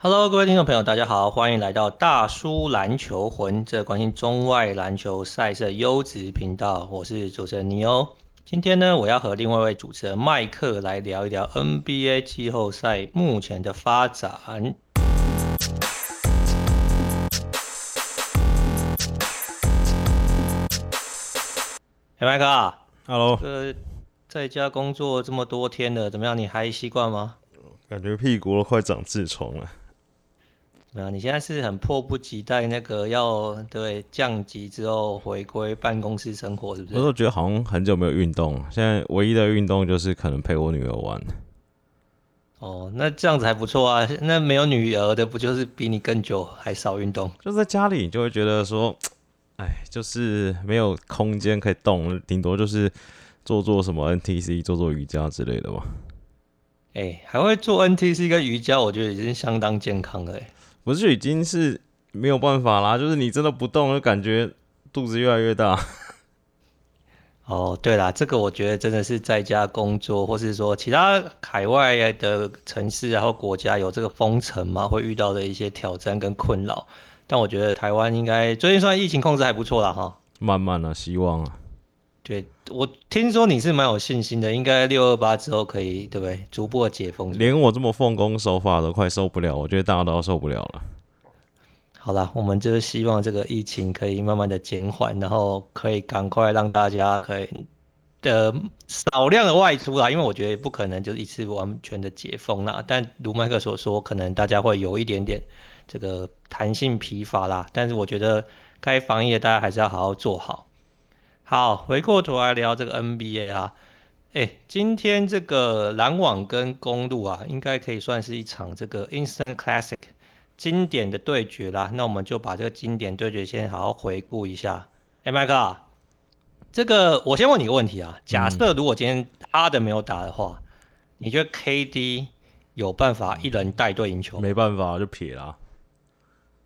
Hello，各位听众朋友，大家好，欢迎来到大叔篮球魂，这关心中外篮球赛事优质频道。我是主持人尼欧。今天呢，我要和另外一位主持人麦克来聊一聊 NBA 季后赛目前的发展。哎，麦克，Hello。呃，在家工作这么多天了，怎么样？你还习惯吗？感觉屁股都快长痔疮了。啊，你现在是很迫不及待那个要对降级之后回归办公室生活，是不是？我都觉得好像很久没有运动，现在唯一的运动就是可能陪我女儿玩。哦，那这样子还不错啊。那没有女儿的，不就是比你更久还少运动？就在家里，你就会觉得说，哎，就是没有空间可以动，顶多就是做做什么 NTC，做做瑜伽之类的吧。哎，还会做 NTC 跟瑜伽，我觉得已经相当健康了。不是，已经是没有办法啦，就是你真的不动，就感觉肚子越来越大。哦，对啦，这个我觉得真的是在家工作，或是说其他海外的城市然后国家有这个封城嘛，会遇到的一些挑战跟困扰。但我觉得台湾应该最近算疫情控制还不错啦，哈。慢慢的，希望啊。对，我听说你是蛮有信心的，应该六二八之后可以，对不对？逐步的解封。连我这么奉公守法都快受不了，我觉得大家都要受不了了。好啦，我们就是希望这个疫情可以慢慢的减缓，然后可以赶快让大家可以的少量的外出啦，因为我觉得不可能就一次完全的解封啦。但如麦克所说，可能大家会有一点点这个弹性疲乏啦。但是我觉得该防疫的大家还是要好好做好。好，回过头来聊这个 NBA 啊，哎，今天这个篮网跟公路啊，应该可以算是一场这个 Instant Classic 经典的对决啦。那我们就把这个经典对决先好好回顾一下。哎，麦克啊，这个我先问你个问题啊，假设如果今天哈登没有打的话，嗯、你觉得 KD 有办法一人带队赢球？没办法，就撇了。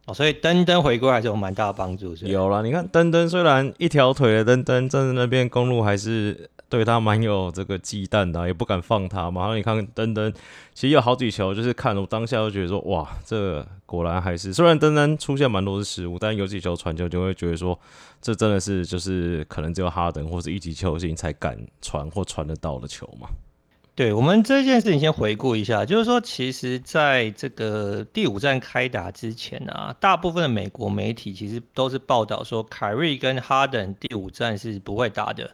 哦，所以登登回归还是有蛮大的帮助，是，有啦，你看登登虽然一条腿的登登，站在那边公路还是对他蛮有这个忌惮的，也不敢放他嘛。然后你看登登，其实有好几球就是看我当下就觉得说，哇，这、果然还是虽然登登出现蛮多的失误，但有几球传球就会觉得说，这真的是就是可能只有哈登或者一级球星才敢传或传得到的球嘛。对，我们这件事情先回顾一下，就是说，其实在这个第五战开打之前啊，大部分的美国媒体其实都是报道说，凯瑞跟哈登第五战是不会打的。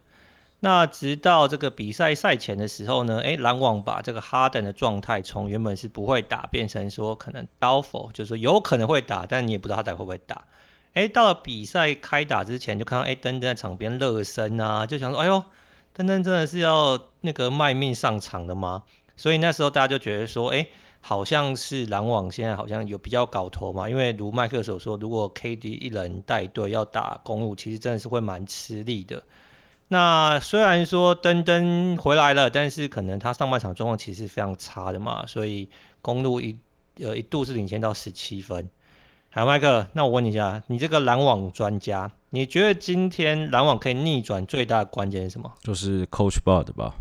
那直到这个比赛赛前的时候呢，诶，篮网把这个哈登的状态从原本是不会打变成说可能 doubtful，就是说有可能会打，但你也不知道他到底会不会打。诶，到了比赛开打之前，就看到诶，登登在场边热身啊，就想说，哎呦。登登真的是要那个卖命上场的吗？所以那时候大家就觉得说，哎，好像是篮网现在好像有比较搞头嘛。因为如麦克所说，如果 KD 一人带队要打公路，其实真的是会蛮吃力的。那虽然说登登回来了，但是可能他上半场状况其实是非常差的嘛，所以公路一呃一度是领先到十七分。好，麦克，那我问你一下，你这个篮网专家，你觉得今天篮网可以逆转最大的关键是什么？就是 Coach Bud 吧。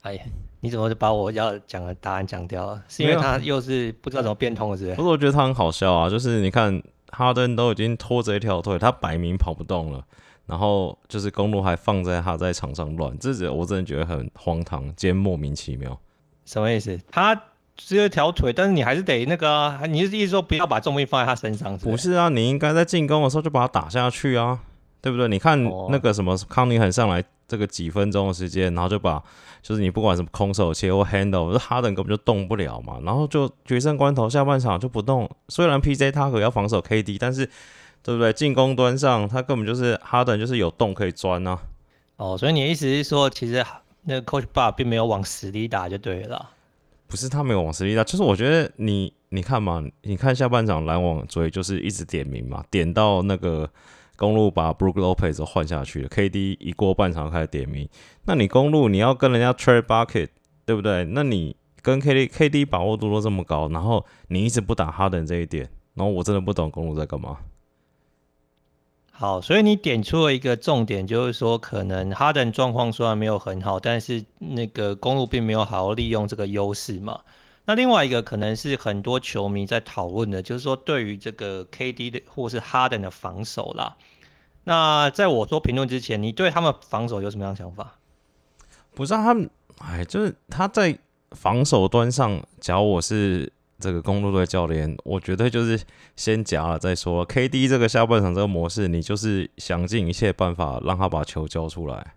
哎呀，你怎么就把我要讲的答案讲掉了？是因为他又是不知道怎么变通了，是不是？不是，我觉得他很好笑啊。就是你看哈登都已经拖着一条腿，他摆明跑不动了，然后就是公路还放在他在场上乱，这是我真的觉得很荒唐兼莫名其妙。什么意思？他？只有一条腿，但是你还是得那个啊！你是意思说不要把重力放在他身上是不是？不是啊，你应该在进攻的时候就把他打下去啊，对不对？你看那个什么康宁很上来这个几分钟的时间，然后就把就是你不管什么空手切或 handle，这哈登根本就动不了嘛，然后就决胜关头下半场就不动。虽然 PJ 他可要防守 KD，但是对不对？进攻端上他根本就是哈登就是有洞可以钻啊。哦，所以你的意思是说，其实那个 Coach Bar 并没有往死里打就对了。不是他没有往实力打，就是我觉得你你看嘛，你看下半场篮网追就是一直点名嘛，点到那个公路把 Brook Lopez 换下去了，KD 一过半场开始点名，那你公路你要跟人家 trade bucket 对不对？那你跟 KD KD 把握度都这么高，然后你一直不打哈登这一点，然后我真的不懂公路在干嘛。好，所以你点出了一个重点，就是说可能哈登状况虽然没有很好，但是那个公路并没有好好利用这个优势嘛。那另外一个可能是很多球迷在讨论的，就是说对于这个 KD 的或是哈登的防守啦。那在我做评论之前，你对他们防守有什么样的想法？不是、啊、他们，哎，就是他在防守端上，假如我是这个公路队教练，我绝对就是先夹了再说。KD 这个下半场这个模式，你就是想尽一切办法让他把球交出来。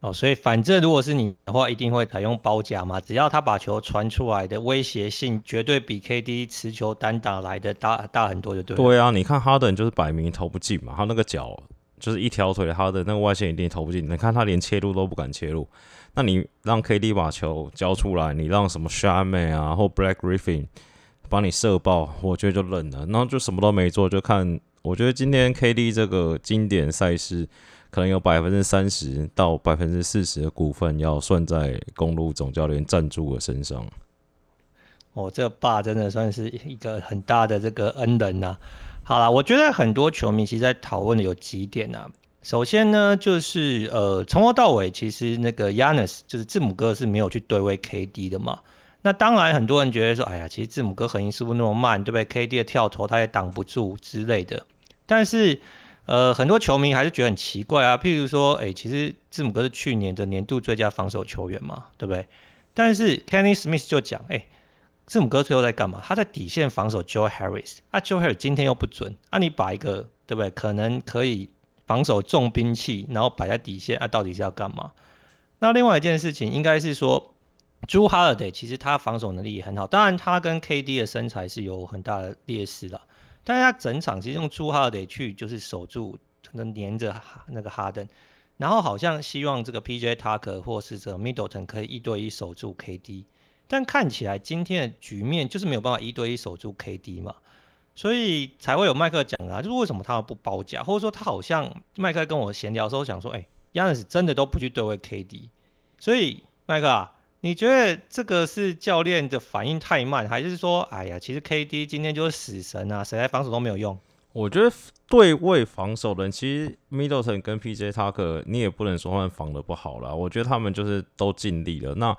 哦，所以反正如果是你的话，一定会采用包夹嘛。只要他把球传出来的威胁性，绝对比 KD 持球单打来的大大很多，就对。对啊，你看哈登就是摆明投不进嘛，他那个脚就是一条腿，他的那个外线一定投不进。你看他连切入都不敢切入，那你让 KD 把球交出来，你让什么 Shaman 啊或 Blake Griffin 帮你射爆，我觉得就认了。然后就什么都没做，就看我觉得今天 KD 这个经典赛事。可能有百分之三十到百分之四十的股份要算在公路总教练赞助的身上。哦，这个爸真的算是一个很大的这个恩人呐、好啦，我觉得很多球迷其实在讨论的有几点啊。首先呢，就是呃，从头到尾其实那个 Yanis 就是字母哥是没有去对位 KD 的嘛。那当然很多人觉得说，哎呀，其实字母哥横移速度那么慢，对不对？KD 的跳投他也挡不住之类的。但是呃，很多球迷还是觉得很奇怪啊。譬如说，哎、其实字母哥是去年的年度最佳防守球员嘛，对不对？但是 Kenny Smith 就讲，哎、字母哥最后在干嘛？他在底线防守 Joe Harris。啊，Joe Harris 今天又不准。啊，你把一个对不对？可能可以防守重兵器，然后摆在底线，啊，到底是要干嘛？那另外一件事情应该是说，Jrue Holiday 其实他防守能力也很好，当然他跟 KD 的身材是有很大的劣势的。但是他整场其实用 Jrue Holiday 去就是守住，可能黏着那个哈登，然后好像希望这个 PJ Tucker 或是这个 Middleton 可以一对一守住 KD，但看起来今天的局面就是没有办法一对一守住 KD 嘛，所以才会有麦克讲啊，就是为什么他不包夹，或者说他好像麦克跟我闲聊时候想说，哎，Giannis 真的都不去对位 KD，所以麦克啊。你觉得这个是教练的反应太慢，还是说，哎呀，其实 KD 今天就是死神啊，谁来防守都没有用？我觉得对位防守的人，其实 Middleton 跟 PJ Tucker，你也不能说他们防的不好啦。我觉得他们就是都尽力了。那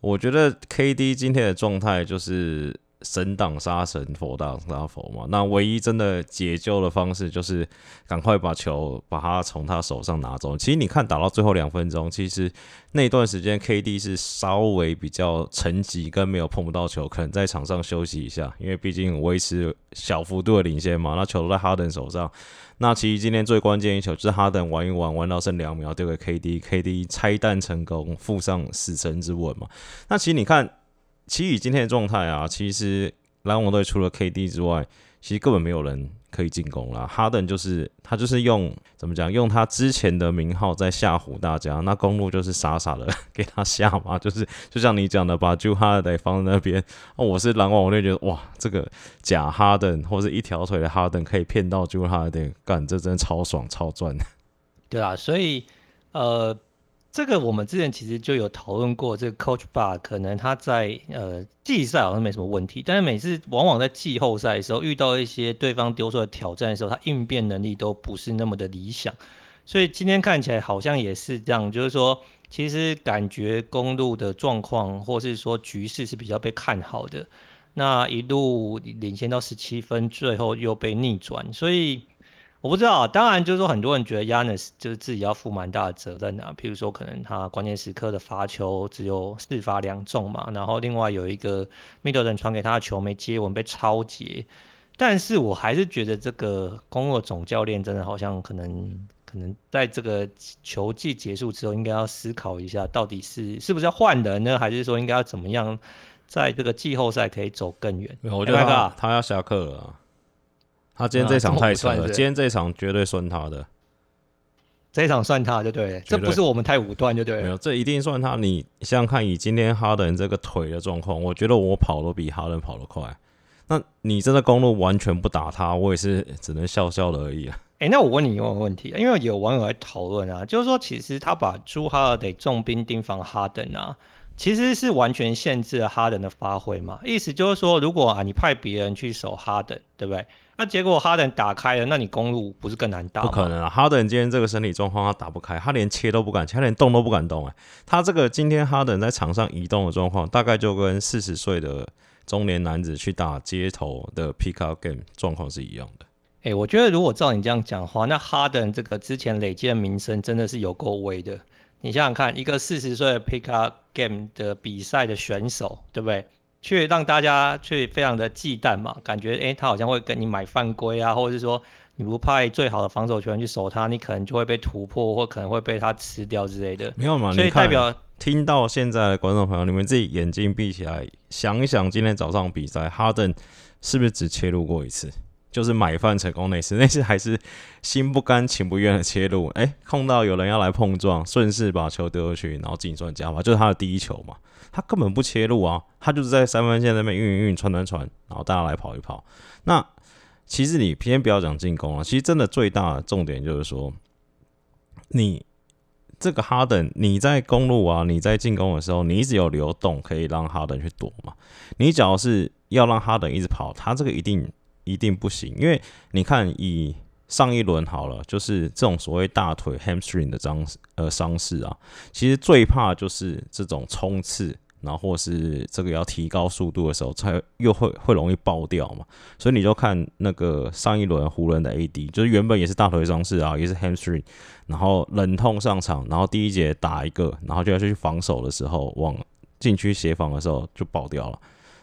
我觉得 KD 今天的状态就是。神挡杀神，佛挡杀佛嘛。那唯一真的解救的方式就是赶快把球把他从他手上拿走。其实你看打到最后两分钟，其实那段时间 KD 是稍微比较沉寂，跟没有碰不到球，可能在场上休息一下，因为毕竟维持小幅度的领先嘛。那球都在哈登手上。那其实今天最关键一球就是哈登玩一玩，玩到剩两秒丢给 KD，KD 拆弹成功，附上死神之吻嘛。那其实你看。其实以今天的状态啊，其实篮网队除了 KD 之外，其实根本没有人可以进攻啦。哈登就是他就是用怎么讲，用他之前的名号在吓唬大家。那公鹿就是傻傻的 给他吓嘛，就是就像你讲的，把 j 哈德放在那边。哦，我是篮网，我就觉得哇，这个假哈登或者一条腿的哈登可以骗到 j 哈德干这真的超爽超赚。对啊，所以呃。这个我们之前其实就有讨论过，这个 Coach Bar 可能他在呃季赛好像没什么问题，但是每次往往在季后赛的时候遇到一些对方丢出的挑战的时候，他应变能力都不是那么的理想，所以今天看起来好像也是这样，就是说其实感觉公路的状况或是说局势是比较被看好的，那一路领先到十七分，最后又被逆转，所以。我不知道，当然就是说，很多人觉得 Giannis 就是自己要负蛮大的责任啊。譬如说，可能他关键时刻的罚球只有四罚两中嘛，然后另外有一个 Middleton 传给他的球没接稳被超截。但是我还是觉得这个公鹿总教练真的好像可能可能在这个球季结束之后，应该要思考一下，到底是是不是要换人呢，还是说应该要怎么样，在这个季后赛可以走更远？我觉得他，他要下课了啊。他今天这场太扯了，今天这场绝对算他的，这一场算他就对，这不是我们太武断就对。没有，这一定算他。你想想看，以今天哈登这个腿的状况，我觉得我跑都比哈登跑得快。那你真的公路完全不打他，我也是只能笑笑的而已啊。哎，那我问你一个问题，因为有网友在讨论啊，就是说其实他把朱哈尔得重兵盯防哈登啊，其实是完全限制了哈登的发挥嘛。意思就是说，如果啊你派别人去守哈登，对不对？那结果哈登打开了，那你公路不是更难打？不可能啊！哈登今天这个身体状况，他打不开，他连切都不敢切，他连动都不敢动。哎，他这个今天哈登在场上移动的状况，大概就跟四十岁的中年男子去打街头的 pickup game 状况是一样的。哎，我觉得如果照你这样讲的话，那哈登这个之前累积的名声真的是有够威的。你想想看，一个四十岁的 pickup game 的比赛的选手，对不对？却让大家却非常的忌惮嘛，感觉诶，他好像会跟你买犯规啊，或者是说你不派最好的防守球员去守他，你可能就会被突破，或可能会被他吃掉之类的。没有嘛？所以代表听到现在的观众朋友，你们自己眼睛闭起来想一想，今天早上比赛，哈登是不是只切入过一次？就是买饭成功那次，那次还是心不甘情不愿的切入，诶，碰到有人要来碰撞，顺势把球丢过去，然后进算加罚，就是他的第一球嘛。他根本不切入啊，他就是在三分线那边运运运传传传，然后大家来跑一跑。那其实你偏不要讲进攻啊，其实真的最大的重点就是说，你这个哈登，你在公路啊，你在进攻的时候，你一直有流动可以让哈登去躲嘛。你只要是要让哈登一直跑，他这个一定一定不行，因为你看以。上一轮好了，就是这种所谓大腿 hamstring 的伤呃伤势啊，其实最怕就是这种冲刺，然后或是这个要提高速度的时候，才又会会容易爆掉嘛。所以你就看那个上一轮湖人的 AD，就是原本也是大腿伤势啊，也是 hamstring，然后忍痛上场，然后第一节打一个，然后就要去防守的时候，往禁区协防的时候就爆掉了。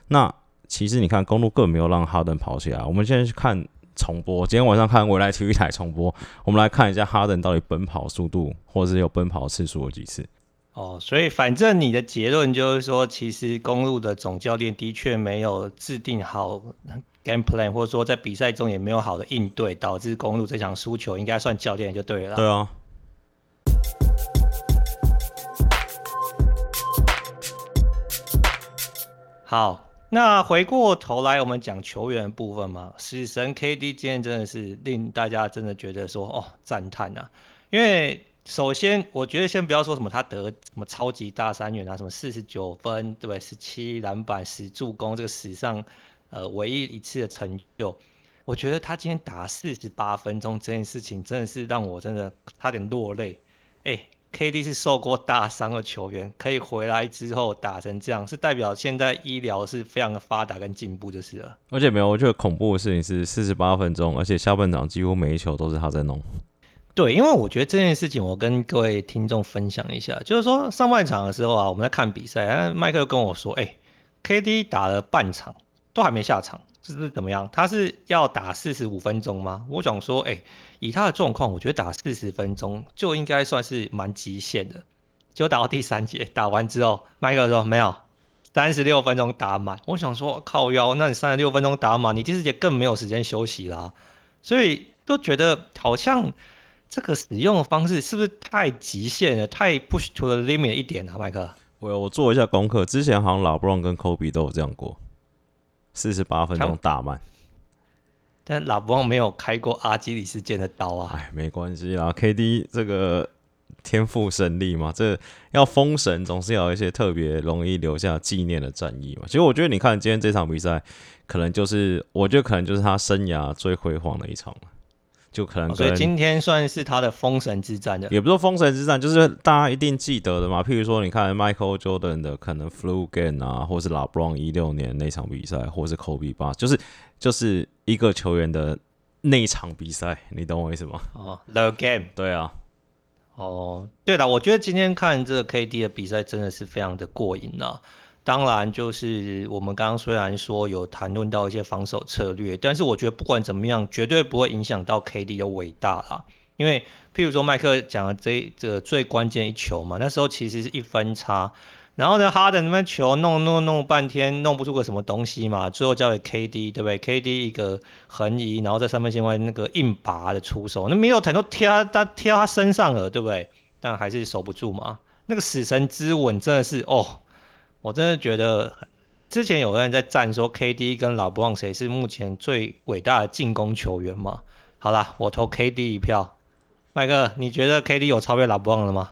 那其实你看公鹿根本没有让哈登跑起来，我们现在去看。重播，今天晚上看未来体育台重播，我们来看一下哈登到底奔跑速度，或者是有奔跑次数有几次。哦，所以反正你的结论就是说，其实公路的总教练的确没有制定好 game plan，或者说在比赛中也没有好的应对，导致公路这场输球，应该算教练就对了。对啊。好。那回过头来，我们讲球员的部分嘛，死神 KD 今天真的是令大家真的觉得说哦赞叹啊！因为首先我觉得先不要说什么他得什么超级大三元啊，什么四十九分对不对？十七篮板十助攻，这个史上呃唯一一次的成就，我觉得他今天打四十八分钟这件事情真的是让我真的差点落泪，哎。KD 是受过大伤的球员，可以回来之后打成这样，是代表现在医疗是非常的发达跟进步就是了。而且没有，我觉得恐怖的事情是四十八分钟，而且下半场几乎每一球都是他在弄。对，因为我觉得这件事情，我跟各位听众分享一下，就是说上半场的时候啊，我们在看比赛，麦克跟我说，哎，KD 打了半场都还没下场。这是怎么样？他是要打四十五分钟吗？我想说，哎、以他的状况，我觉得打四十分钟就应该算是蛮极限的。就打到第三节，打完之后，麦克说没有，三十六分钟打满。我想说，靠腰，那你三十六分钟打满，你第四节更没有时间休息啦。所以都觉得好像这个使用的方式是不是太极限了，太 push to the limit 一点啊，麦克？我我做一下功课，之前好像老布朗跟科比都有这样过。四十八分钟打满，但拉布朗没有开过阿基里斯腱的刀啊！哎，没关系啦，KD 这个天赋神力嘛，这要封神总是要有一些特别容易留下纪念的战役嘛。其实我觉得，你看今天这场比赛，可能就是我觉得可能就是他生涯最辉煌的一场了。就可能，哦，所以今天算是他的封神之战的，也不是说封神之战，就是大家一定记得的嘛。譬如说，你看 Michael Jordan 的可能 Flu Game 啊，或是 LeBron 一六年那场比赛，或是 Kobe 八，就是就是一个球员的那场比赛，你懂我意思吗？哦，The Game，对啊。哦，对了，我觉得今天看这个 KD 的比赛真的是非常的过瘾啊。当然，就是我们刚刚虽然说有谈论到一些防守策略，但是我觉得不管怎么样，绝对不会影响到 KD 的伟大啦。因为譬如说麦克讲的这这个最关键一球嘛，那时候其实是一分差，然后呢哈登那边球弄弄弄半天弄不出个什么东西嘛，最后交给 KD 对不对？KD 一个横移，然后在三分线外那个硬拔的出手，那没有很多贴他贴他身上了，对不对？但还是守不住嘛。那个死神之吻真的是哦。我真的觉得，之前有人在赞说 KD 跟老布朗谁是目前最伟大的进攻球员嘛？好啦，我投 KD 一票。麦克，你觉得 KD 有超越老布朗了吗？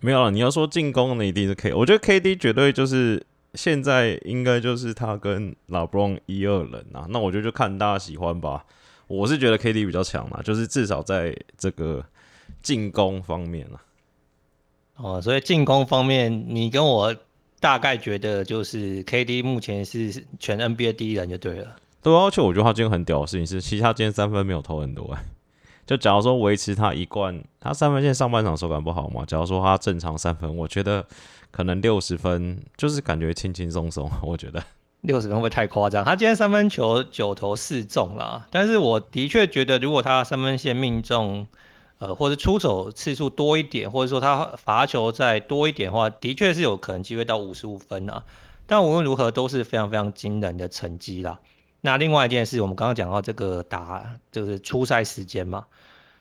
没有了。你要说进攻的一定是 K，我觉得 KD 绝对就是现在应该就是他跟老布朗一二人啊。那我觉得就看大家喜欢吧。我是觉得 KD 比较强嘛，就是至少在这个进攻方面啊。哦，所以进攻方面，你跟我大概觉得就是 KD 目前是全 NBA 第一人就对了。对，而且我觉得他今天很屌的事情是，其实他今天三分没有投很多哎。就假如说维持他一贯，他三分线上半场手感不好嘛。假如说他正常三分，我觉得可能六十分就是感觉轻轻松松。我觉得六十分会太夸张？他今天三分球九投四中啦，但是我的确觉得如果他三分线命中，呃，或者出手次数多一点，或者说他罚球再多一点的话，的确是有可能机会到五十五分啊。但无论如何都是非常非常惊人的成绩啦。那另外一件事，我们刚刚讲到这个打就是初赛时间嘛，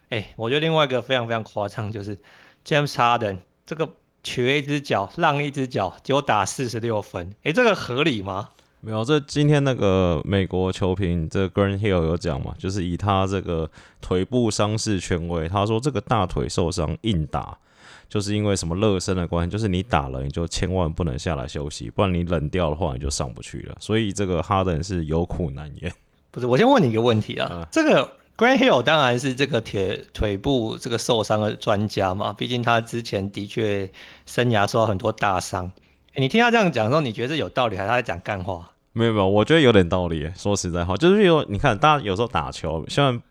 哎、我觉得另外一个非常非常夸张，就是 James Harden 这个瘸一只脚让一只脚，结果打四十六分，哎、这个合理吗？没有，这今天那个美国球评这个 Grant Hill 有讲嘛，就是以他这个腿部伤势权威，他说这个大腿受伤硬打。就是因为什么热身的关系，就是你打了你就千万不能下来休息，不然你冷掉的话你就上不去了。所以这个哈登是有苦难言。不是，我先问你一个问题啊，嗯、这个 Grant Hill 当然是这个铁腿部这个受伤的专家嘛，毕竟他之前的确生涯受到很多大伤。你听他这样讲的时候，你觉得是有道理还是他在讲干话？没有没有，我觉得有点道理。说实在话，就是说你看大家有时候打球，虽然。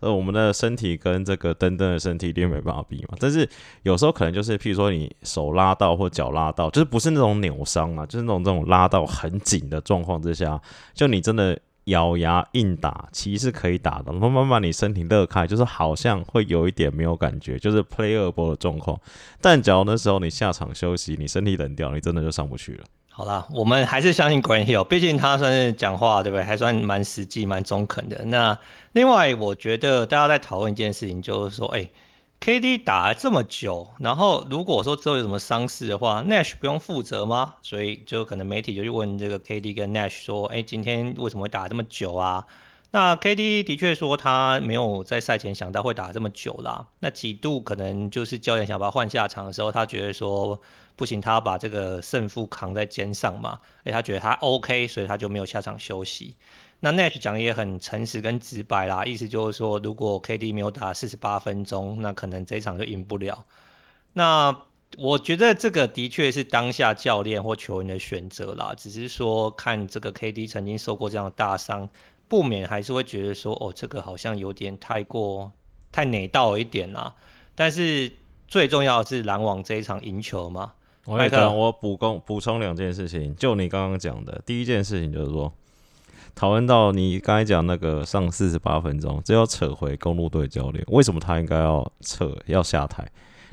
呃，我们的身体跟这个登登的身体一定没办法比嘛。但是有时候可能就是，譬如说你手拉到或脚拉到，就是不是那种扭伤啊，就是那种这种拉到很紧的状况之下，就你真的咬牙硬打，其实可以打的。慢慢慢你身体热开，就是好像会有一点没有感觉，就是 playable 的状况。但假如那时候你下场休息，你身体冷掉，你真的就上不去了。好啦，我们还是相信 Grant Hill，毕竟他算是讲话，对不对？还算蛮实际、蛮中肯的。那另外，我觉得大家在讨论一件事情，就是说，哎，KD 打了这么久，然后如果说之后有什么伤势的话，Nash 不用负责吗？所以就可能媒体就去问这个 KD 跟 Nash 说，哎，今天为什么会打这么久啊？那 KD 的确说他没有在赛前想到会打这么久啦。那几度可能就是教练想把他换下场的时候，他觉得说。不行，他要把这个胜负扛在肩上嘛，哎，他觉得他 OK，所以他就没有下场休息。那 Nash 讲的也很诚实跟直白啦，意思就是说，如果 KD 没有打四十八分钟，那可能这一场就赢不了。那我觉得这个的确是当下教练或球员的选择啦，只是说看这个 KD 曾经受过这样的大伤，不免还是会觉得说，哦，这个好像有点太过太哪道一点啦。但是最重要的是篮网这一场赢球嘛。我跟你讲，我补充补充两件事情，就你刚刚讲的，第一件事情就是说，讨论到你刚才讲那个上四十八分钟，这要扯回公路队教练，为什么他应该要撤要下台？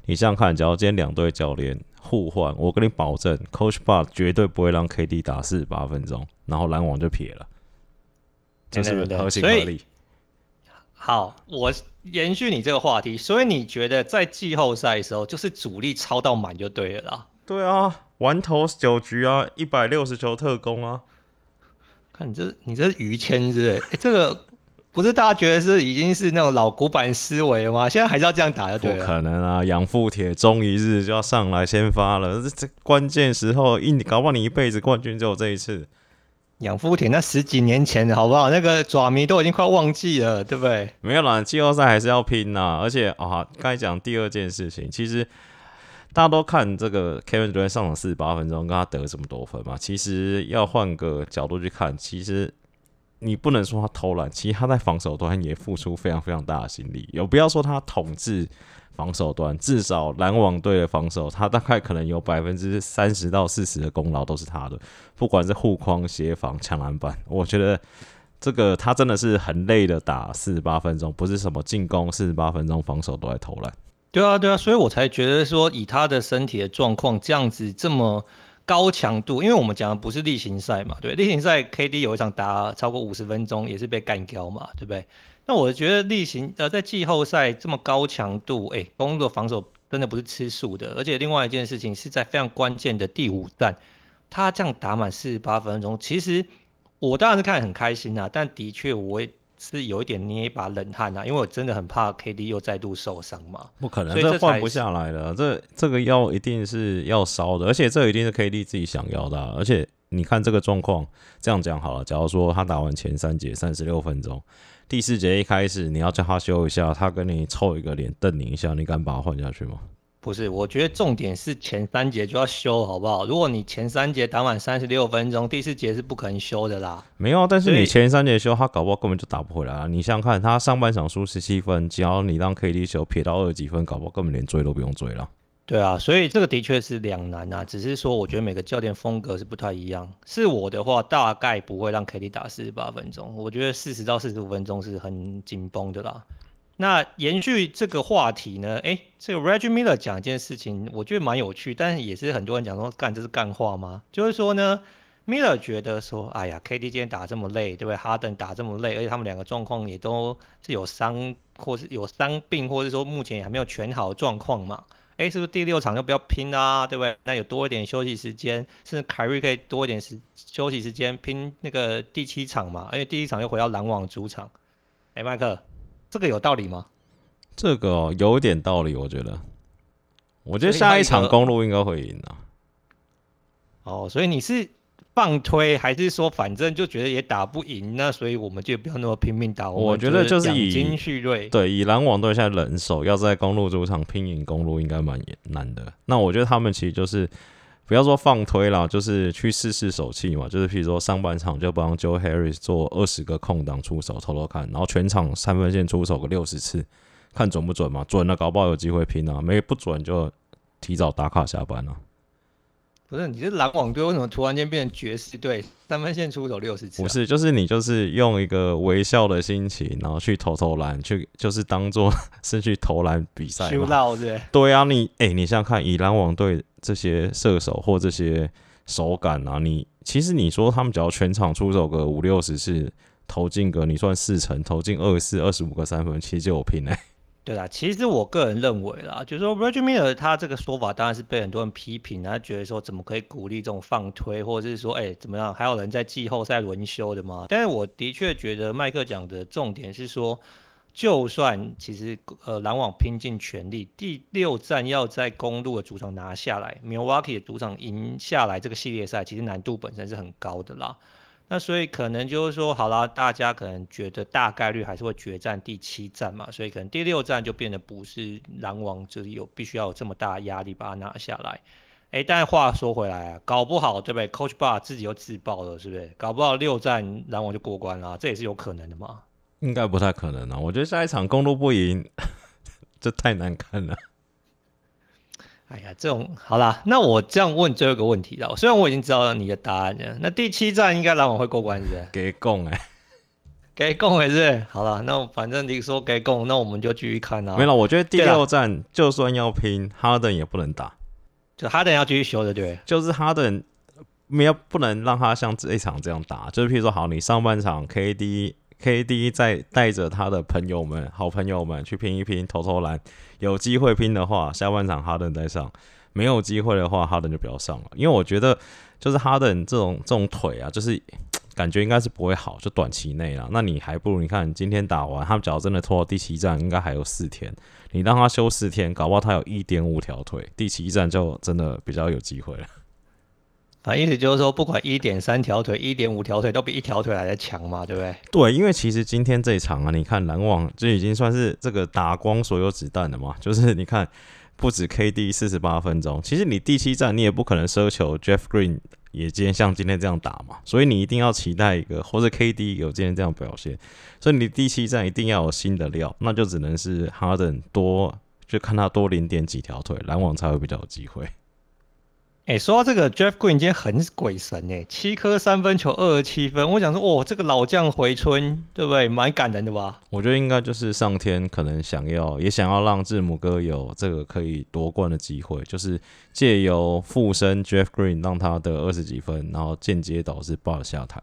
你想想看，假如今天两队教练互换，我跟你保证，Coach Bud 绝对不会让 KD 打四十八分钟，然后篮网就撇了，这是不是合情合理？好，我延续你这个话题，所以你觉得在季后赛的时候，就是主力超到满就对了啦。对啊，完投九局啊，一百六十球特工啊！看你这，你这是于谦是不是？哎、欸，这个不是大家觉得是已经是那种老古板思维了吗？现在还是要这样打就对了。不可能啊，养父铁终一日就要上来先发了。这这关键时候一，搞不好你一辈子冠军只有这一次。养父铁那十几年前的好不好？那个爪迷都已经快忘记了，对不对？没有啦，季后赛还是要拼呐。而且啊，刚才讲第二件事情，其实。大家都看这个 Kevin 昨天上场四十八分钟，跟他得这么多分嘛？其实要换个角度去看，其实你不能说他偷懒，其实他在防守端也付出非常非常大的心力。有不要说他统治防守端，至少篮网队的防守，他大概可能有百分之三十到四十的功劳都是他的，不管是护框、协防、抢篮板，我觉得这个他真的是很累的打四十八分钟，不是什么进攻四十八分钟，防守都在偷懒。对啊，对啊，所以我才觉得说，以他的身体的状况，这样子这么高强度，因为我们讲的不是例行赛嘛，对，例行赛 KD 有一场打超过五十分钟，也是被干掉嘛，对不对？那我觉得例行呃，在季后赛这么高强度，哎，公鹿的防守真的不是吃素的，而且另外一件事情是在非常关键的第五战，他这样打满四十八分钟，其实我当然是看得很开心、啊，但的确我也是有一点捏一把冷汗啊，因为我真的很怕 KD 又再度受伤嘛。不可能，这换不下来的，这这个药一定是要烧的，而且这一定是 KD 自己想要的啊。而且你看这个状况，这样讲好了，假如说他打完前三节三十六分钟，第四节一开始你要叫他修一下，他跟你凑一个脸瞪你一下，你敢把他换下去吗？不是，我觉得重点是前三节就要修，好不好？如果你前三节打满三十六分钟，第四节是不可能修的啦。没有，但是你前三节修，他搞不好根本就打不回来啊！你想想看，他上半场输十七分，只要你让 KD 球撇到二十几分，搞不好根本连追都不用追了。对啊，所以这个的确是两难啊。只是说，我觉得每个教练风格是不太一样。是我的话，大概不会让 KD 打四十八分钟。我觉得四十到四十五分钟是很紧绷的啦。那延续这个话题呢？诶，这个 Reggie Miller 讲一件事情，我觉得蛮有趣，但是也是很多人讲说，干这是干话吗？就是说呢，Miller 觉得说，哎呀，KD 今天打这么累，对不对？哈登打这么累，而且他们两个状况也都是有伤，或是有伤病，或是说目前也还没有全好的状况嘛。诶，是不是第六场就不要拼啊？对不对？那有多一点休息时间，甚至凯瑞可以多一点时休息时间拼那个第七场嘛？而且第一场又回到篮网主场。诶，麦克。这个有道理吗？这个、哦、有点道理，我觉得。我觉得下一场公路应该会赢啊。哦，所以你是放推，还是说反正就觉得也打不赢，那所以我们就不要那么拼命打。我觉得就是以金旭瑞对以篮网队现在人手要在公路主场拼赢公路，应该蛮难的。那我觉得他们其实就是。不要说放推啦，就是去试试手气嘛。就是譬如说上半场就帮 Joe Harris 做二十个空档出手，偷偷看，然后全场三分线出手个六十次，看准不准嘛？准了，搞不好有机会拼啊；没不准就提早打卡下班了。不是，你这篮网队，为什么突然间变成爵士队？三分线出手六十次？不是，就是你就是用一个微笑的心情，然后去投投篮，去就是当做 是去投篮比赛嘛。对啊，你哎、欸，你想想看，以篮网队这些射手或这些手感啊，你其实你说他们只要全场出手个五六十次，投进个你算四成，投进二十四、二十五个三分，其实就有拼哎、欸。对啦，其实我个人认为啦，就是说 Reggie Miller 他这个说法当然是被很多人批评，他觉得说怎么可以鼓励这种放推，或者是说，哎，怎么样，还有人在季后赛轮休的吗？但是我的确觉得麦克讲的重点是说，就算其实呃篮网拼尽全力，第六战要在公路的主场拿下来，Milwaukee 的主场赢下来，这个系列赛其实难度本身是很高的啦。那所以可能就是说，好啦，大家可能觉得大概率还是会决战第七战嘛，所以可能第六战就变得不是狼王这里有必须要有这么大压力把它拿下来。哎，但话说回来啊，搞不好对不对？Coach Bar 自己又自爆了，是不是？搞不好六战篮网就过关了，这也是有可能的嘛。应该不太可能啊，我觉得下一场公鹿不赢，这太难看了。哎呀，这种好啦，那我这样问最后一个问题了。虽然我已经知道了你的答案了，那第七站应该篮网会过关，是不是？给供哎，给供哎，是，是。好了，那反正你说给供，那我们就继续看啊。没了，我觉得第六站就算要拼，哈登也不能打，就哈登要继续修的，对。就是哈登没有不能让他像这一场这样打，就是譬如说，好，你上半场 KD。KD 再带着他的朋友们、好朋友们去拼一拼、投投篮，有机会拼的话，下半场哈登再上；没有机会的话，哈登就不要上了。因为我觉得，就是哈登这种这种腿啊，就是感觉应该是不会好，就短期内啦。那你还不如你看今天打完，他们只要真的拖到第七战，应该还有四天，你让他休四天，搞不好他有一点五条腿，第七战就真的比较有机会了。啊，意思就是说，不管一点三条腿、一点五条腿，都比一条腿来的强嘛，对不对？对，因为其实今天这一场啊，你看篮网就已经算是这个打光所有子弹了嘛。就是你看，不止 KD 四十八分钟，其实你第七战你也不可能奢求 Jeff Green 也今天像今天这样打嘛。所以你一定要期待一个，或者 KD 有今天这样表现。所以你第七战一定要有新的料，那就只能是 Harden 多，就看他多零点几条腿，篮网才会比较有机会。哎、欸，说到这个 Jeff Green 今天很鬼神哎，七颗三分球，二十七分。我想说，哦，这个老将回春，对不对？蛮感人的吧？我觉得应该就是上天可能想要，也想要让字母哥有这个可以夺冠的机会，就是借由附身 Jeff Green 让他得二十几分，然后间接导致 Bud 下台。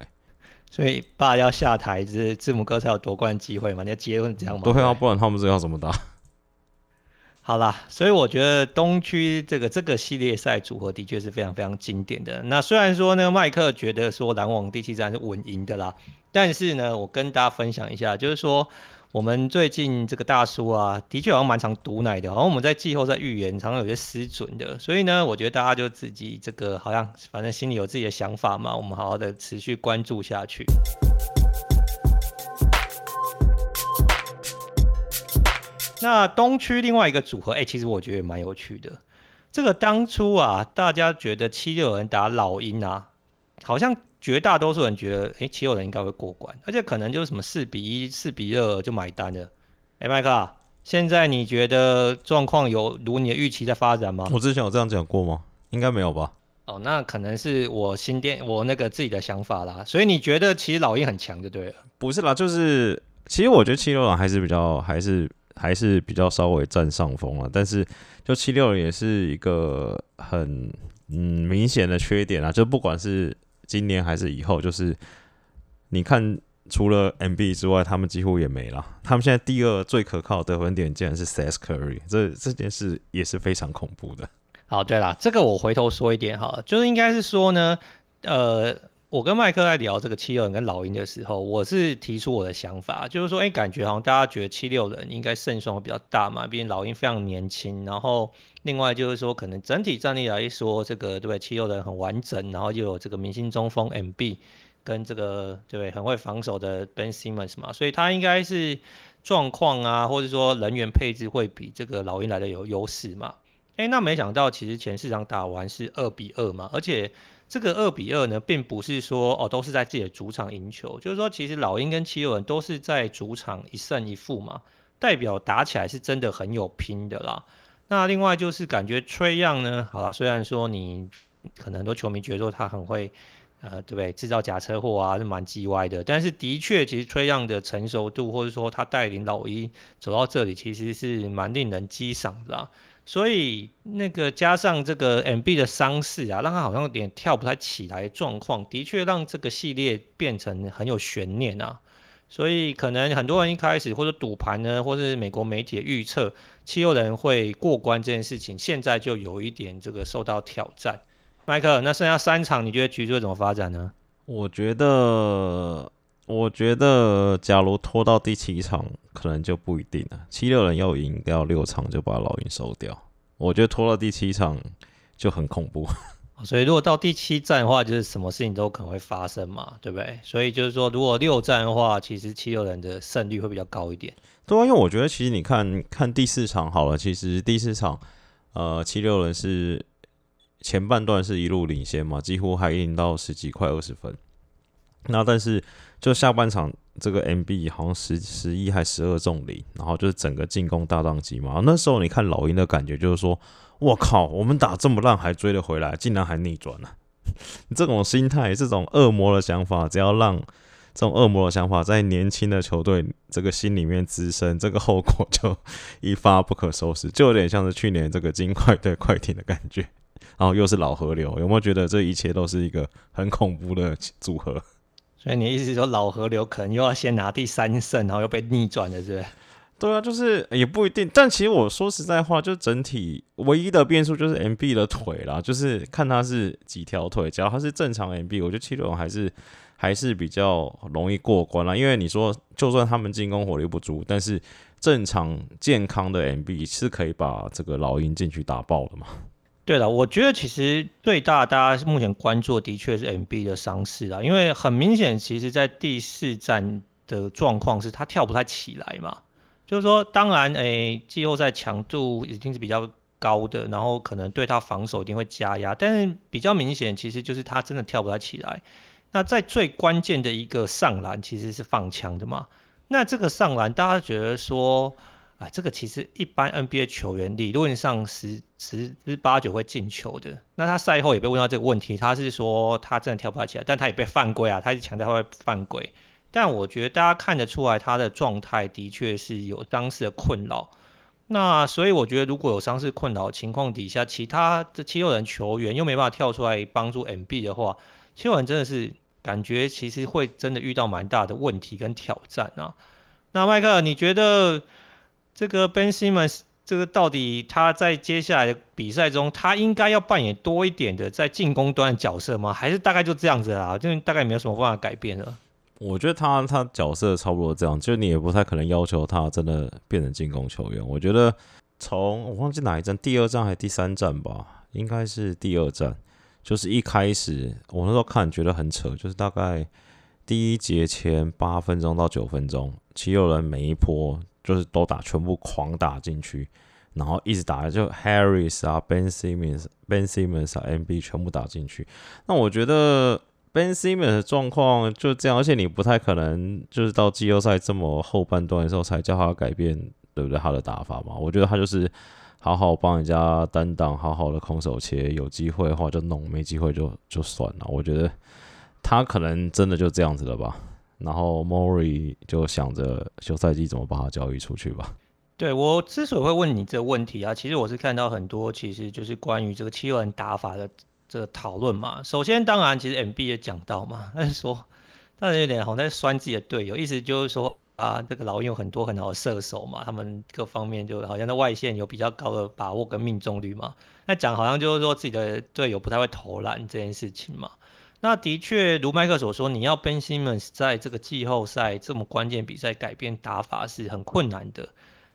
所以 Bud 要下台，是字母哥才有夺冠机会嘛？你要结论这样吗？对啊，不然他们这要怎么打？好啦，所以我觉得东区这个这个系列赛组合的确是非常非常经典的。那虽然说呢，麦克觉得说篮网第七战是稳赢的啦，但是呢，我跟大家分享一下，就是说我们最近这个大叔啊，的确好像蛮常毒奶的，好像我们在季后赛预言常常有些失准的。所以呢，我觉得大家就自己这个好像反正心里有自己的想法嘛，我们好好的持续关注下去。那东区另外一个组合，哎、欸，其实我觉得也蛮有趣的。这个当初啊，大家觉得七六人打老鹰啊，好像绝大多数人觉得，哎、欸，七六人应该会过关，而且可能就是什么四比一、四比二就买单了。哎、欸，麦克，现在你觉得状况有如你的预期在发展吗？我之前有这样讲过吗？应该没有吧。哦，那可能是我新店我那个自己的想法啦。所以你觉得其实老鹰很强就对了？不是啦，就是其实我觉得七六人还是比较还是。还是比较稍微占上风了，但是就七六人也是一个很嗯明显的缺点啊，就不管是今年还是以后，就是你看除了 M B 之外，他们几乎也没了。他们现在第二最可靠的得分点竟然是 Seth Curry，这这件事也是非常恐怖的。好，对了，这个我回头说一点哈，就是应该是说呢，呃。我跟麦克在聊这个七六人跟老鹰的时候，我是提出我的想法，就是说，哎，感觉好像大家觉得七六人应该胜算会比较大嘛，毕竟老鹰非常年轻。然后另外就是说，可能整体战力来说，这个对？七六人很完整，然后又有这个明星中锋 M B 跟这个对？很会防守的 Ben Simmons 嘛，所以他应该是状况啊，或者说人员配置会比这个老鹰来的有优势嘛。哎，那没想到其实前四场打完是二比二嘛，而且。这个二比二呢，并不是说哦都是在自己的主场赢球，就是说其实老鹰跟七六人都是在主场一胜一负嘛，代表打起来是真的很有拼的啦。那另外就是感觉 Trae Young 呢，好了，虽然说你可能很多球迷觉得说他很会，呃，对不对？制造假车祸啊，是蛮叽歪的，但是的确，其实 Trae Young 的成熟度，或者说他带领老鹰走到这里，其实是蛮令人激赏的啦。所以那个加上这个 MB 的伤势啊，让他好像有点跳不太起来的状况，的确让这个系列变成很有悬念啊。所以可能很多人一开始或者赌盘呢，或是美国媒体的预测，七六人会过关这件事情，现在就有一点这个受到挑战。麦克，那剩下三场，你觉得局势会怎么发展呢？我觉得。我觉得，假如拖到第七场，可能就不一定了。七六人要赢掉六场，就把老鹰收掉。我觉得拖到第七场就很恐怖。所以，如果到第七站的话，就是什么事情都可能会发生嘛，对不对？所以就是说，如果六站的话，其实七六人的胜率会比较高一点。对啊，因为我觉得，其实你看看第四场好了，其实第四场，呃，七六人是前半段是一路领先嘛，几乎还赢到十几块二十分。那但是。就下半场这个 MB 好像十十一还十二中零，然后就是整个进攻大当机嘛。那时候你看老鹰的感觉就是说，我靠，我们打这么烂还追了回来，竟然还逆转了。这种心态，这种恶魔的想法，只要让这种恶魔的想法在年轻的球队这个心里面滋生，这个后果就一发不可收拾，就有点像是去年这个金块对快艇的感觉。然后又是老河流，有没有觉得这一切都是一个很恐怖的组合？所以你意思是说老河流可能又要先拿第三胜，然后又被逆转了，是不是？对啊，就是也不一定。但其实我说实在话，就整体唯一的变数就是 MB 的腿啦，就是看他是几条腿。只要他是正常 MB，我觉得七六还是还是比较容易过关啦。因为你说，就算他们进攻火力不足，但是正常健康的 MB 是可以把这个老鹰进去打爆的嘛。对了，我觉得其实最大大家目前关注的确是 MB 的伤势啊，因为很明显，其实在第四战的状况是他跳不太起来嘛。就是说，当然，诶，季后赛强度已经是比较高的，然后可能对他防守一定会加压，但是比较明显，其实就是他真的跳不太起来。那在最关键的一个上篮，其实是放枪的嘛。那这个上篮，大家觉得说？啊，这个其实一般 NBA 球员理论上十十之八九会进球的。那他赛后也被问到这个问题，他是说他真的跳不起来，但他也被犯规啊，他是强调他会犯规。但我觉得大家看得出来他的状态的确是有伤势的困扰。那所以我觉得如果有伤势困扰情况底下，其他的七六人球员又没办法跳出来帮助 MB 的话，七六人真的是感觉其实会真的遇到蛮大的问题跟挑战啊。那麦克，你觉得？这个 Ben Simmons 这个到底他在接下来的比赛中，他应该要扮演多一点的在进攻端的角色吗？还是大概就这样子啦？就大概没有什么办法改变了。我觉得他他角色差不多这样，就你也不太可能要求他真的变成进攻球员。我觉得从我忘记哪一站，第二站还是第三站吧，应该是第二站。就是一开始我那时候看觉得很扯，就是大概第一节前八分钟到九分钟，其有人每一波就是都打，全部狂打进去，然后一直打，就 Harris 啊，Ben Simmons、Ben Simmons 啊，MB 全部打进去。那我觉得。Ben Simmons 的状况就这样，而且你不太可能就是到季后赛这么后半段的时候才叫他改变，对不对？他的打法嘛，我觉得他就是好好帮人家单挡，好好的空手切，有机会的话就弄，没机会就就算了。我觉得他可能真的就这样子了吧。然后 Mori 就想着休赛季怎么把他交易出去吧。对，我之所以会问你这个问题啊，其实我是看到很多，其实就是关于这个七六人打法的。这个讨论嘛，首先当然，其实 MB 也讲到嘛，但是说，但是有点好像在酸自己的队友，意思就是说啊，这个老鹰有很多很好的射手嘛，他们各方面就好像在外线有比较高的把握跟命中率嘛。那讲好像就是说自己的队友不太会投篮这件事情嘛。那的确如麦克所说，你要 Ben Simmons 在这个季后赛这么关键比赛改变打法是很困难的。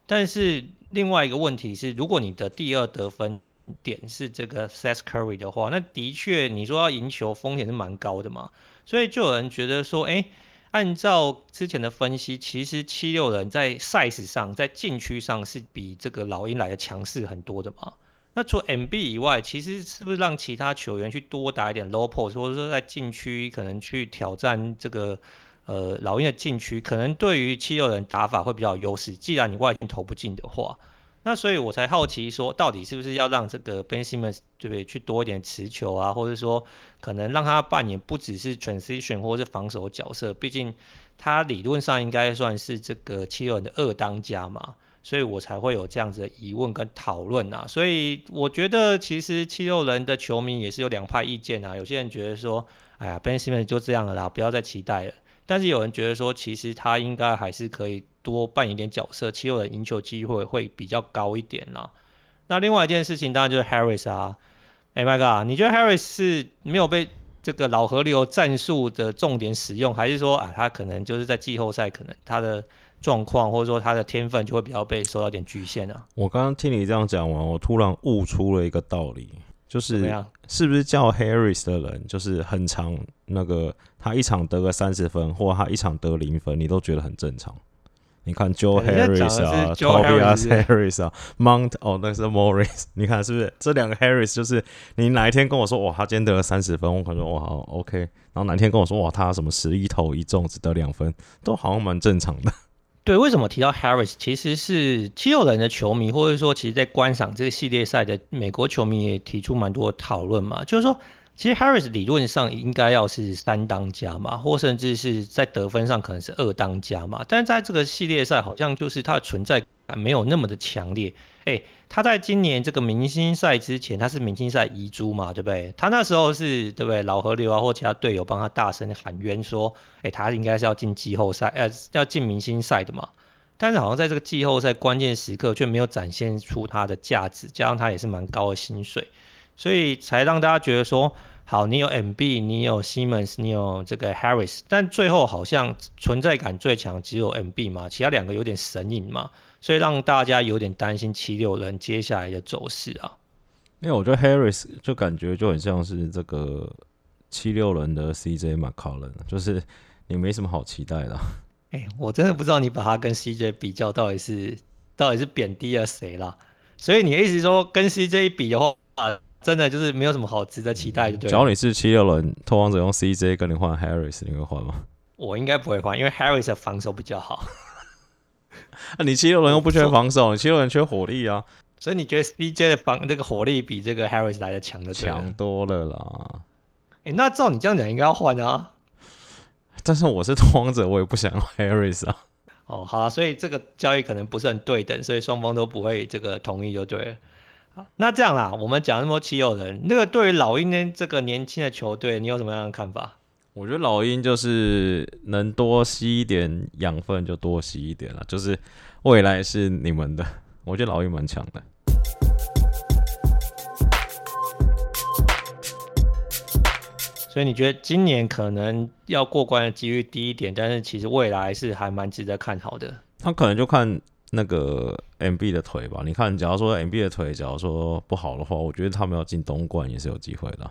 但是另外一个问题是，如果你的第二得分点是这个 Seth Curry 的话，那的确你说要赢球风险是蛮高的嘛，所以就有人觉得说，哎，按照之前的分析，其实七六人在 size 上，在禁区上是比这个老鹰来的强势很多的嘛。那除 MB 以外，其实是不是让其他球员去多打一点 low post，或者说在禁区可能去挑战这个呃老鹰的禁区，可能对于七六人打法会比较有优势。既然你外线投不进的话。那所以我才好奇说，到底是不是要让这个 Ben Simmons 对不对去多一点持球啊，或者说可能让他扮演不只是 transition 或者是防守角色，毕竟他理论上应该算是这个七六人的二当家嘛，所以我才会有这样子的疑问跟讨论啊。所以我觉得其实七六人的球迷也是有两派意见啊，有些人觉得说，哎呀，Ben Simmons 就这样了啦，不要再期待了。但是有人觉得说，其实他应该还是可以。多扮演一点角色，七六人赢球机会会比较高一点啦。那另外一件事情当然就是 Harris 啊，哎麦哥你觉得 Harris 是没有被这个老河流战术的重点使用，还是说啊，他可能就是在季后赛可能他的状况或者说他的天分就会比较被受到点局限呢、啊？我刚刚听你这样讲完，我突然悟出了一个道理，就是是不是叫 Harris 的人就是很长那个他一场得个三十分，或他一场得零分，你都觉得很正常？你看 Joe Harris 啊，Tobias Harris 啊，Mount 哦，那是 Morris。你看是不是这两个 Harris？就是你哪一天跟我说哇，他今天得了三十分，我可能说哇好 OK。然后哪一天跟我说哇，他什么十一投一中只得两分，都好像蛮正常的。对，为什么提到 Harris？其实是七六人的球迷，或者说其实在观赏这个系列赛的美国球迷也提出蛮多讨论嘛，就是说。其实 Harris 理论上应该要是三当家嘛，或甚至是在得分上可能是二当家嘛，但是在这个系列赛好像就是他的存在感没有那么的强烈。诶，他在今年这个明星赛之前，他是明星赛遗珠嘛，对不对？他那时候是对不对？老河流啊或其他队友帮他大声喊冤说，诶，他应该是要进季后赛，呃，要进明星赛的嘛。但是好像在这个季后赛关键时刻却没有展现出他的价值，加上他也是蛮高的薪水。所以才让大家觉得说，好，你有 MB，你有 Simmons，你有这个 Harris，但最后好像存在感最强只有 MB 嘛，其他两个有点神隐嘛，所以让大家有点担心七六人接下来的走势啊。因为我觉得 Harris 就感觉就很像是这个七六人的 CJ McCollum，就是你没什么好期待的。哎、欸，我真的不知道你把他跟 CJ 比较到底是到底是贬低了谁啦，所以你的意思说跟 CJ 比的话。真的就是没有什么好值得期待的，对。假如你是七六人，拓荒者用 CJ 跟你换 Harris，你会换吗？我应该不会换，因为 Harris 的防守比较好。你七六人又不缺防守，你七六人缺火力啊。所以你觉得 CJ 的防这个火力比这个 Harris 来的强的强多了啦。哎、欸，那照你这样讲，应该要换啊。但是我是拓荒者，我也不想要 Harris 啊。哦，好啊，所以这个交易可能不是很对等，所以双方都不会这个同意，就对了。那这样啦，我们讲那么多奇友人，那个对于老鹰呢这个年轻的球队，你有什么样的看法？我觉得老鹰就是能多吸一点养分就多吸一点了，就是未来是你们的，我觉得老鹰蛮强的。所以你觉得今年可能要过关的几率低一点，但是其实未来是还蛮值得看好的。他可能就看那个 MB 的腿吧。你看，假如说 MB 的腿，假如说不好的话，我觉得他们要进东冠也是有机会的。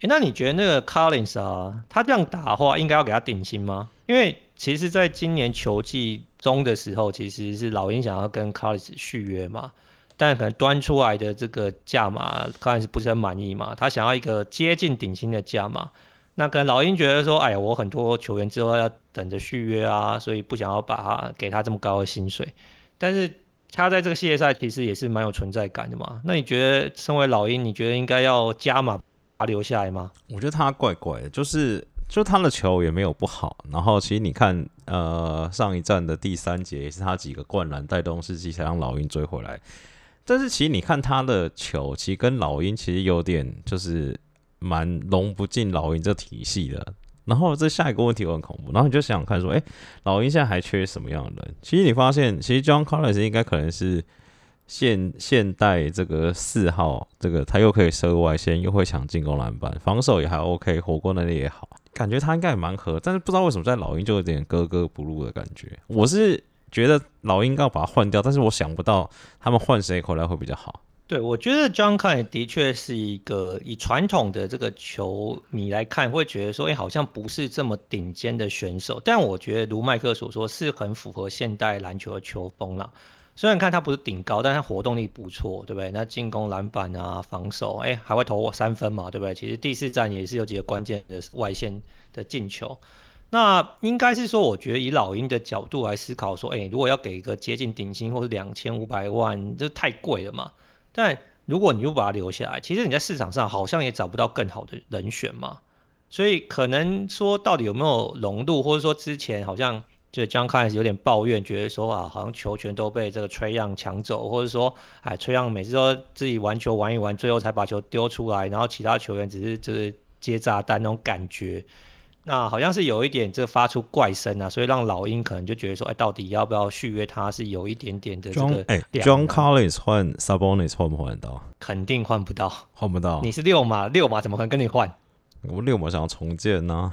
诶，那你觉得那个 Collins 啊，他这样打的话，应该要给他顶薪吗？因为其实在今年球季中的时候，其实是老鹰想要跟 Collins 续约嘛。但可能端出来的这个价码，看是不是很满意嘛？他想要一个接近顶薪的价码，那可能老鹰觉得说，哎呀，我很多球员之后要等着续约啊，所以不想要把他给他这么高的薪水。但是他在这个系列赛其实也是蛮有存在感的嘛。那你觉得，身为老鹰，你觉得应该要加码把他留下来吗？我觉得他怪怪的，就是就他的球也没有不好。然后其实你看，呃，上一站的第三节也是他几个灌篮带动士气才让老鹰追回来。但是其实你看他的球，其实跟老鹰其实有点就是蛮融不进老鹰这体系的。然后这下一个问题很恐怖，然后你就想想看说，哎，老鹰现在还缺什么样的人？其实你发现，其实 John Collins 应该可能是现现代这个四号，这个他又可以射外线，又会抢进攻篮板，防守也还 OK，火锅能力也好，感觉他应该也蛮合。但是不知道为什么在老鹰就有点格格不入的感觉。我是。觉得老鹰要把他换掉，但是我想不到他们换谁回来会比较好。对，我觉得 John Collins 的确是一个以传统的这个球迷来看，会觉得说，哎，好像不是这么顶尖的选手。但我觉得如麦克所说，是很符合现代篮球的球风啦。虽然看他不是顶高，但他活动力不错，对不对？那进攻、篮板啊、防守，哎，还会投我三分嘛，对不对？其实第四战也是有几个关键的外线的进球。那应该是说，我觉得以老鹰的角度来思考，说，哎，如果要给一个接近顶薪或者两千五百万，这太贵了嘛。但如果你又把它留下来，其实你在市场上好像也找不到更好的人选嘛。所以可能说，到底有没有融入，或者说之前好像就 John Collins 有点抱怨，觉得说啊，好像球权都被这个 Trae Young 抢走，或者说，哎，Trae Young 每次都自己玩球玩一玩，最后才把球丢出来，然后其他球员只是就是接炸弹那种感觉。那好像是有一点这发出怪声啊，所以让老鹰可能就觉得说，哎，到底要不要续约他？是有一点点的这个。哎，John Collins 换 Sabonis 换不换得到？肯定换不到，换不到。你是六码，六码怎么可能跟你换？我六码想要重建呢、啊。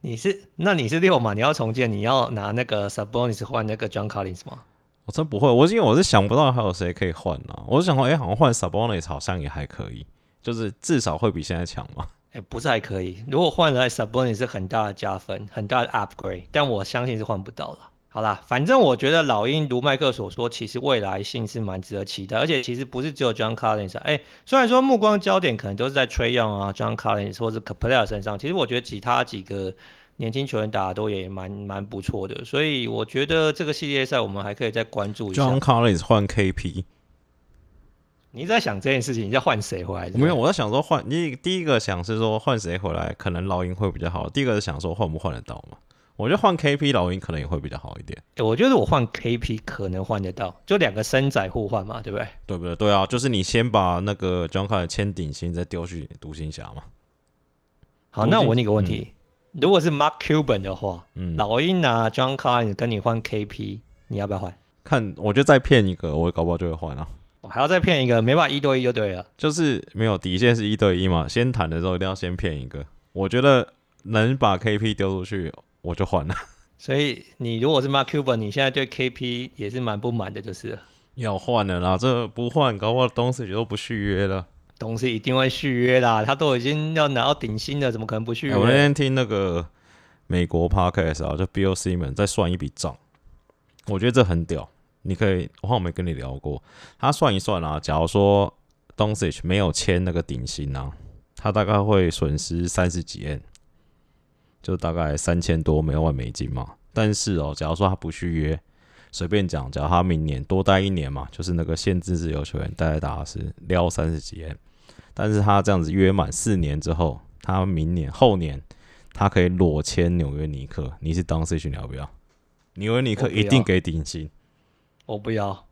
你是那你是六码，你要重建，你要拿那个 Sabonis 换那个 John Collins 吗？我真不会，我因为我是想不到还有谁可以换呢、啊。我是想说，哎，好像换 Sabonis 好像也还可以，就是至少会比现在强嘛。哎，不是还可以。如果换了 Sabonis 是很大的加分，很大的 upgrade，但我相信是换不到了。好啦，反正我觉得老鹰如麦克所说，其实未来性是蛮值得期待，而且其实不是只有 John Collins。哎，虽然说目光焦点可能都是在 Treyon 啊、John Collins 或者 Capela 身上，其实我觉得其他几个年轻球员打的都也蛮蛮不错的，所以我觉得这个系列赛我们还可以再关注一下。John Collins 换 KP。你在想这件事情，你在换谁回来？没有，我在想说换你第一个想是说换谁回来，可能老鹰会比较好。第二个是想说换不换得到嘛？我觉得换 KP 老鹰可能也会比较好一点。欸、我觉得我换 KP 可能换得到，就两个身仔互换嘛，对不对？对不对？对啊，就是你先把那个 John Collins 签顶薪，再丢去独行侠嘛。好，那我问你个问题：嗯、如果是 Mark Cuban 的话，嗯，老鹰拿 John Carlin 跟你换 KP，你要不要换？看，我觉得再骗一个，我搞不好就会换啊。还要再骗一个，没办法一对一就对了。就是没有底线是一对一嘛，先谈的时候一定要先骗一个。我觉得能把 KP 丢出去，我就换了。所以你如果是 Mark Cuban，你现在对 KP 也是蛮不满的，就是了。要换了啦，这不换，搞不好东西都不续约了。东西一定会续约啦，他都已经要拿到顶薪了，怎么可能不续约？欸，我那天听那个美国 Podcast 啊，就 Bill Simmons 在算一笔账，我觉得这很屌。你可以，我好像没跟你聊过。他算一算啊，假如说 Doncic 没有签那个顶薪啊，他大概会损失三十几 N，就大概三千多每万美金嘛。但是哦，假如说他不续约，随便讲，假如他明年多待一年嘛，就是那个限制自由球员待在大师撩三十几 N，。但是他这样子约满四年之后，他明年后年他可以裸签纽约尼克。你是 Doncic 你要不要？纽约尼克一定给顶薪。我不要，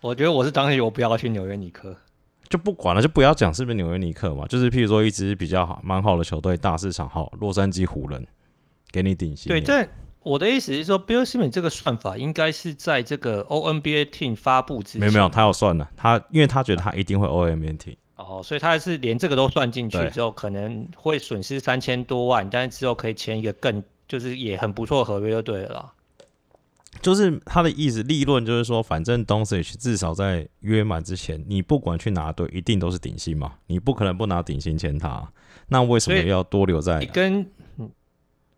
我觉得我是当时我不要去纽约尼克，就不管了，就不要讲是不是纽约尼克嘛，就是譬如说一支比较好、蛮好的球队，大市场好，洛杉矶湖人给你顶薪。对，但我的意思是说，Bill Simmons 这个算法应该是在这个 O N B A Team 发布之前，没有没有，他要算了，他因为他觉得他一定会 O N B A Team，哦，所以他是连这个都算进去之后，可能会损失三千多万，但是之后可以签一个更就是也很不错的合约就对了啦。就是他的意思，立论就是说，反正 Doncic 至少在约满之前，你不管去哪队，一定都是顶薪嘛，你不可能不拿顶薪签他。那为什么要多留在？跟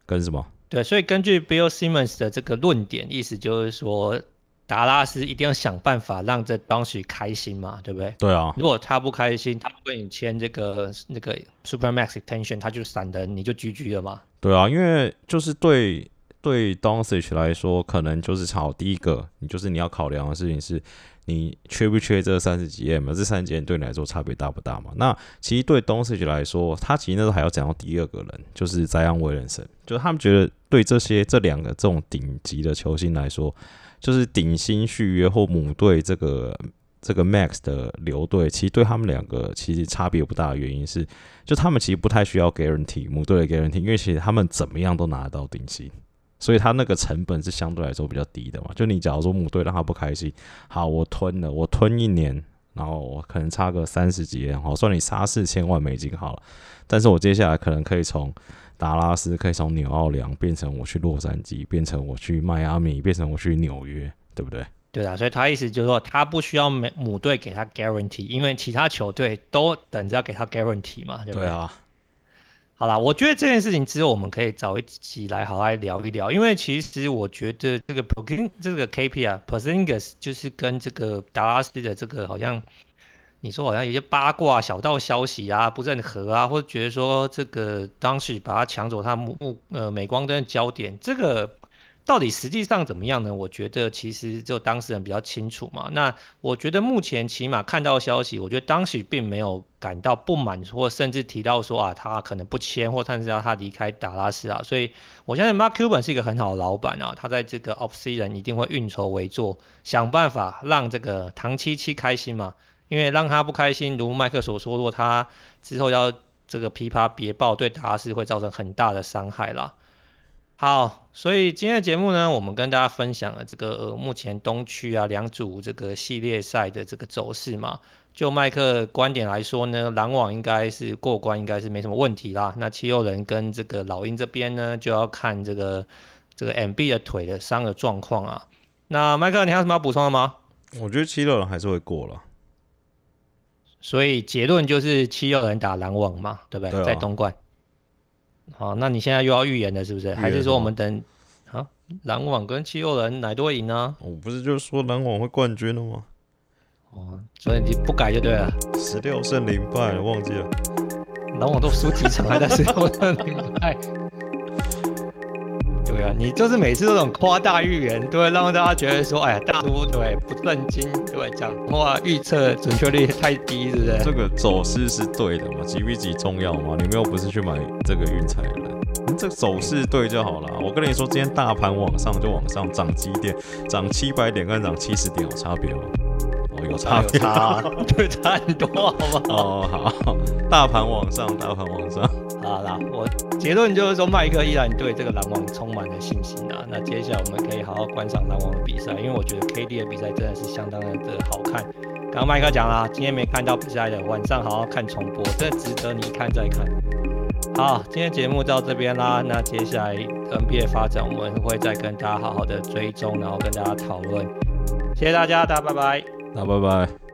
跟什么？对，所以根据 Bill Simmons 的这个论点，意思就是说，达拉斯一定要想办法让这 Doncic 开心嘛，对不对？对啊。如果他不开心，他不跟你签这个那个 Supermax Extension，他就闪人，你就 GG 了嘛。对啊，因为就是对。对 Doncic 来说，可能就是好第一个，你就是你要考量的事情是，你缺不缺这三十几 M？这三十几 M 对你来说差别大不大嘛？那其实对 Doncic 来说，他其实那时候还要讲到第二个人，就是 Zion Williamson，就是他们觉得对这些这两个这种顶级的球星来说，就是顶薪续约或母队这个这个 Max 的留队，其实对他们两个其实差别不大的原因是，就他们其实不太需要 guarantee 母队的 guarantee，因为其实他们怎么样都拿得到顶薪。所以他那个成本是相对来说比较低的嘛，就你假如说母队让他不开心，好，我吞了，我吞一年，然后我可能差个三十几然后，算你杀四千万美金好了，但是我接下来可能可以从达拉斯，可以从纽奥良变成我去洛杉矶，变成我去迈阿密，变成我去纽约，对不对？对啊，所以他意思就是说，他不需要母母队给他 guarantee，因为其他球队都等着要给他 guarantee 嘛，对不对？对啊。好啦，我觉得这件事情只有我们可以找一起来好好聊一聊，因为其实我觉得这个 p o k i n 这个 KPI，Porsingus 就是跟这个达拉斯的这个好像，你说好像有些八卦小道消息啊，不认可啊，或者觉得说这个当时把他抢走他目目呃镁光灯的焦点，这个。到底实际上怎么样呢？我觉得其实就当事人比较清楚嘛。那我觉得目前起码看到消息，我觉得当时并没有感到不满，或甚至提到说啊，他可能不签，或甚至要他离开达拉斯啊。所以我相信 Mark Cuban 是一个很好的老板啊，他在这个 off C 人一定会运筹帷幄，想办法让这个唐七七开心嘛。因为让他不开心，如麦克所说，如果他之后要这个琵琶别抱，对达拉斯会造成很大的伤害啦。好，所以今天的节目呢，我们跟大家分享了这个、呃、目前东区啊两组这个系列赛的这个走势嘛。就麦克观点来说呢，篮网应该是过关，应该是没什么问题啦。那七六人跟这个老鹰这边呢，就要看这个这个 MB 的腿的伤的状况啊。那麦克，你还有什么要补充的吗？我觉得七六人还是会过了。所以结论就是七六人打篮网嘛，对不对？对啊、在东莞。好，那你现在又要预言了，是不是？还是说我们等啊？篮网跟七六人哪队赢呢？我不是就是说篮网会冠军了吗？哦，所以你不改就对了。十六胜零败，忘记了。篮网都输几场还在十六胜零败。对啊，你就是每次这种夸大预言，都会让大家觉得说，哎呀，大叔对不正经，对讲话预测准确率太低，是不是？这个走势是对的嘛？几比几重要吗？你们又不是去买这个运彩的人，这个走势对就好了。我跟你说，今天大盘往上就往上涨几点，涨七百点跟涨七十点有差别吗？哦，有差别，差啊、对，差很多，好不好？哦，好，大盘往上，大盘往上。好啦，我结论就是说，麦克依然对这个篮网充满了信心啊。那接下来我们可以好好观赏篮网的比赛，因为我觉得 KD 的比赛真的是相当的好看。刚刚麦克讲了，今天没看到比赛的，晚上好好看重播，真的值得你一看再看。好，今天节目到这边啦。那接下来 NBA 发展，我们会再跟大家好好的追踪，然后跟大家讨论。谢谢大家，大家拜拜。那拜拜。